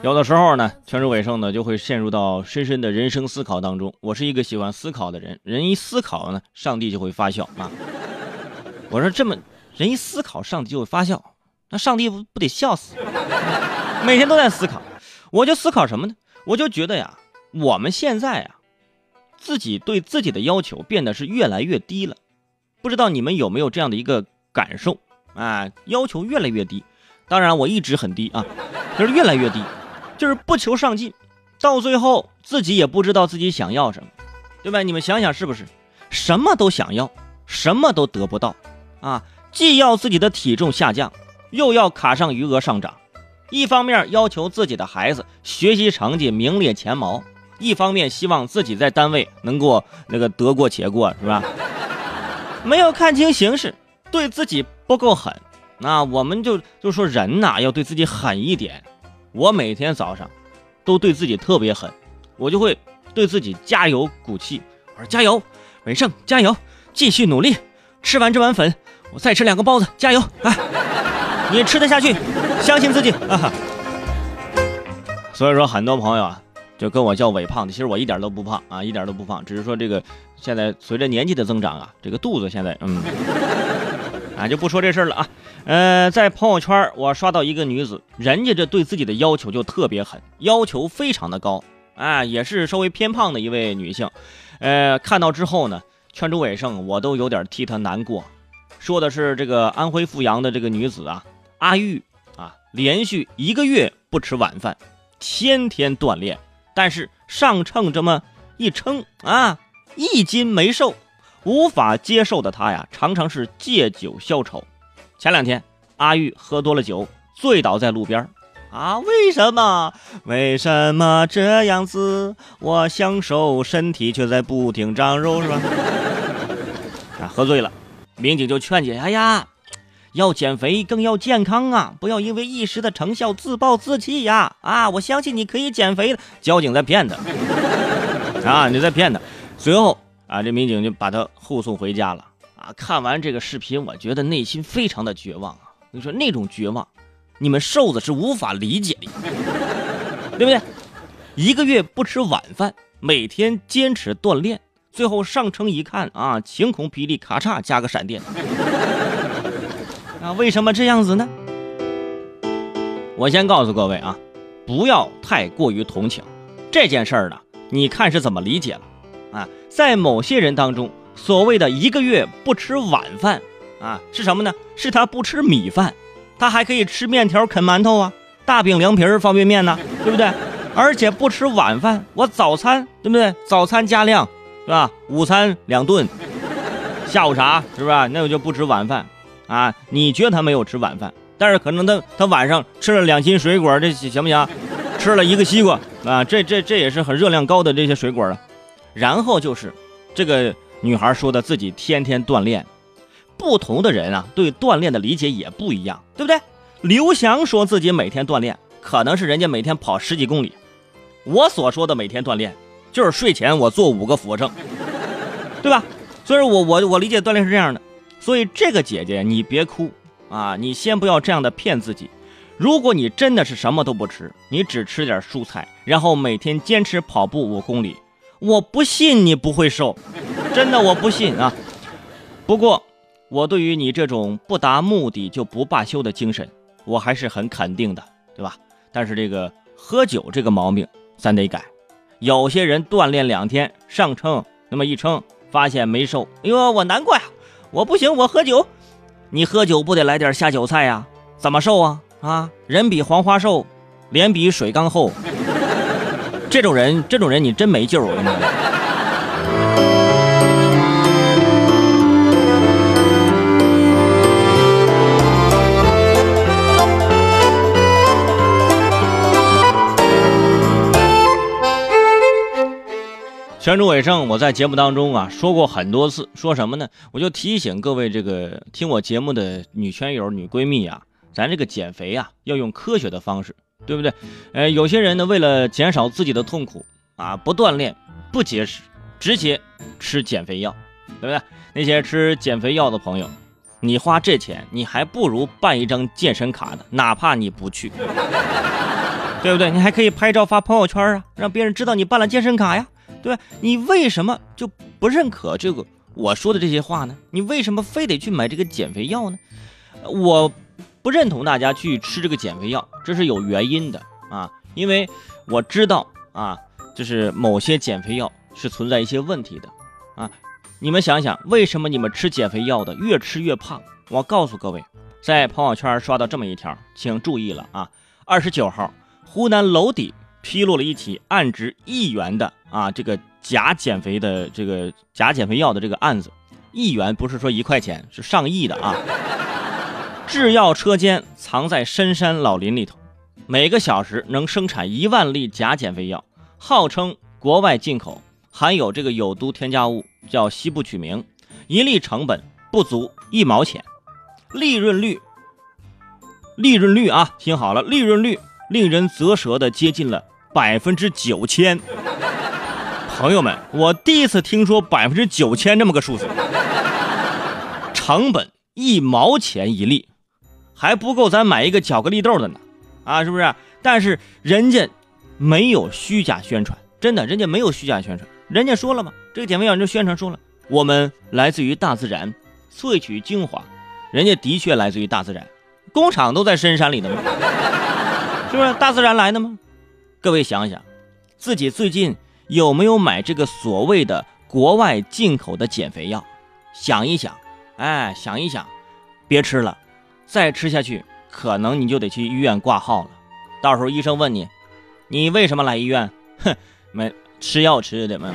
有的时候呢，全主伟胜呢就会陷入到深深的人生思考当中。我是一个喜欢思考的人，人一思考呢，上帝就会发笑啊。我说这么，人一思考，上帝就会发笑，那上帝不不得笑死？每天都在思考，我就思考什么呢？我就觉得呀，我们现在啊，自己对自己的要求变得是越来越低了。不知道你们有没有这样的一个感受啊？要求越来越低，当然我一直很低啊，就是越来越低。就是不求上进，到最后自己也不知道自己想要什么，对吧？你们想想是不是？什么都想要，什么都得不到，啊！既要自己的体重下降，又要卡上余额上涨，一方面要求自己的孩子学习成绩名列前茅，一方面希望自己在单位能够那个得过且过，是吧？没有看清形势，对自己不够狠，那我们就就说人呐，要对自己狠一点。我每天早上都对自己特别狠，我就会对自己加油鼓气。我说加油，伟胜加油，继续努力。吃完这碗粉，我再吃两个包子，加油啊！你吃得下去，相信自己啊！所以说，很多朋友啊，就跟我叫伟胖的，其实我一点都不胖啊，一点都不胖，只是说这个现在随着年纪的增长啊，这个肚子现在嗯。啊，就不说这事儿了啊。呃，在朋友圈我刷到一个女子，人家这对自己的要求就特别狠，要求非常的高啊，也是稍微偏胖的一位女性。呃，看到之后呢，劝主尾声，我都有点替她难过。说的是这个安徽阜阳的这个女子啊，阿玉啊，连续一个月不吃晚饭，天天锻炼，但是上秤这么一称啊，一斤没瘦。无法接受的他呀，常常是借酒消愁。前两天，阿玉喝多了酒，醉倒在路边啊，为什么？为什么这样子？我享受身体，却在不停长肉，是吧？啊，喝醉了，民警就劝解：哎呀，要减肥更要健康啊，不要因为一时的成效自暴自弃呀！啊，我相信你可以减肥的。交警在骗他啊，你在骗他。随后。啊，这民警就把他护送回家了。啊，看完这个视频，我觉得内心非常的绝望啊！你说那种绝望，你们瘦子是无法理解的，对不对？一个月不吃晚饭，每天坚持锻炼，最后上称一看啊，晴空霹雳，咔嚓加个闪电。啊，为什么这样子呢？我先告诉各位啊，不要太过于同情这件事儿呢。你看是怎么理解了？啊，在某些人当中，所谓的一个月不吃晚饭，啊，是什么呢？是他不吃米饭，他还可以吃面条、啃馒头啊，大饼、凉皮、方便面呢，对不对？而且不吃晚饭，我早餐对不对？早餐加量，是吧？午餐两顿，下午茶是不是？那我就不吃晚饭啊？你觉得他没有吃晚饭，但是可能他他晚上吃了两斤水果，这行不行？吃了一个西瓜啊，这这这也是很热量高的这些水果了。然后就是，这个女孩说的自己天天锻炼，不同的人啊，对锻炼的理解也不一样，对不对？刘翔说自己每天锻炼，可能是人家每天跑十几公里。我所说的每天锻炼，就是睡前我做五个俯卧撑，对吧？所以，我我我理解锻炼是这样的。所以，这个姐姐你别哭啊，你先不要这样的骗自己。如果你真的是什么都不吃，你只吃点蔬菜，然后每天坚持跑步五公里。我不信你不会瘦，真的我不信啊！不过，我对于你这种不达目的就不罢休的精神，我还是很肯定的，对吧？但是这个喝酒这个毛病，咱得改。有些人锻炼两天上称，那么一称发现没瘦，哎呦，我难过呀！我不行，我喝酒，你喝酒不得来点下酒菜呀？怎么瘦啊？啊，人比黄花瘦，脸比水缸厚。这种人，这种人你真没救！我跟你说。全主伟盛，我在节目当中啊说过很多次，说什么呢？我就提醒各位这个听我节目的女圈友、女闺蜜啊，咱这个减肥啊要用科学的方式。对不对？呃，有些人呢，为了减少自己的痛苦啊，不锻炼，不节食，直接吃减肥药，对不对？那些吃减肥药的朋友，你花这钱，你还不如办一张健身卡呢，哪怕你不去。对不对？你还可以拍照发朋友圈啊，让别人知道你办了健身卡呀，对吧？你为什么就不认可这个我说的这些话呢？你为什么非得去买这个减肥药呢？我不认同大家去吃这个减肥药，这是有原因的啊，因为我知道啊，就是某些减肥药是存在一些问题的啊。你们想想，为什么你们吃减肥药的越吃越胖？我告诉各位，在朋友圈刷到这么一条，请注意了啊！二十九号，湖南娄底披露了一起案值亿元的啊这个假减肥的这个假减肥药的这个案子，亿元不是说一块钱，是上亿的啊！制药车间藏在深山老林里头，每个小时能生产一万粒假减肥药，号称国外进口，含有这个有毒添加物。叫西部曲名，一粒成本不足一毛钱，利润率，利润率啊，听好了，利润率令人啧舌的接近了百分之九千。朋友们，我第一次听说百分之九千这么个数字，成本一毛钱一粒，还不够咱买一个巧克力豆的呢，啊，是不是？但是人家没有虚假宣传，真的，人家没有虚假宣传。人家说了吗？这个减肥药就宣传说了，我们来自于大自然，萃取精华，人家的确来自于大自然，工厂都在深山里的嘛，是不是大自然来的吗？各位想想，自己最近有没有买这个所谓的国外进口的减肥药？想一想，哎，想一想，别吃了，再吃下去，可能你就得去医院挂号了。到时候医生问你，你为什么来医院？哼，没。吃药吃的嘛。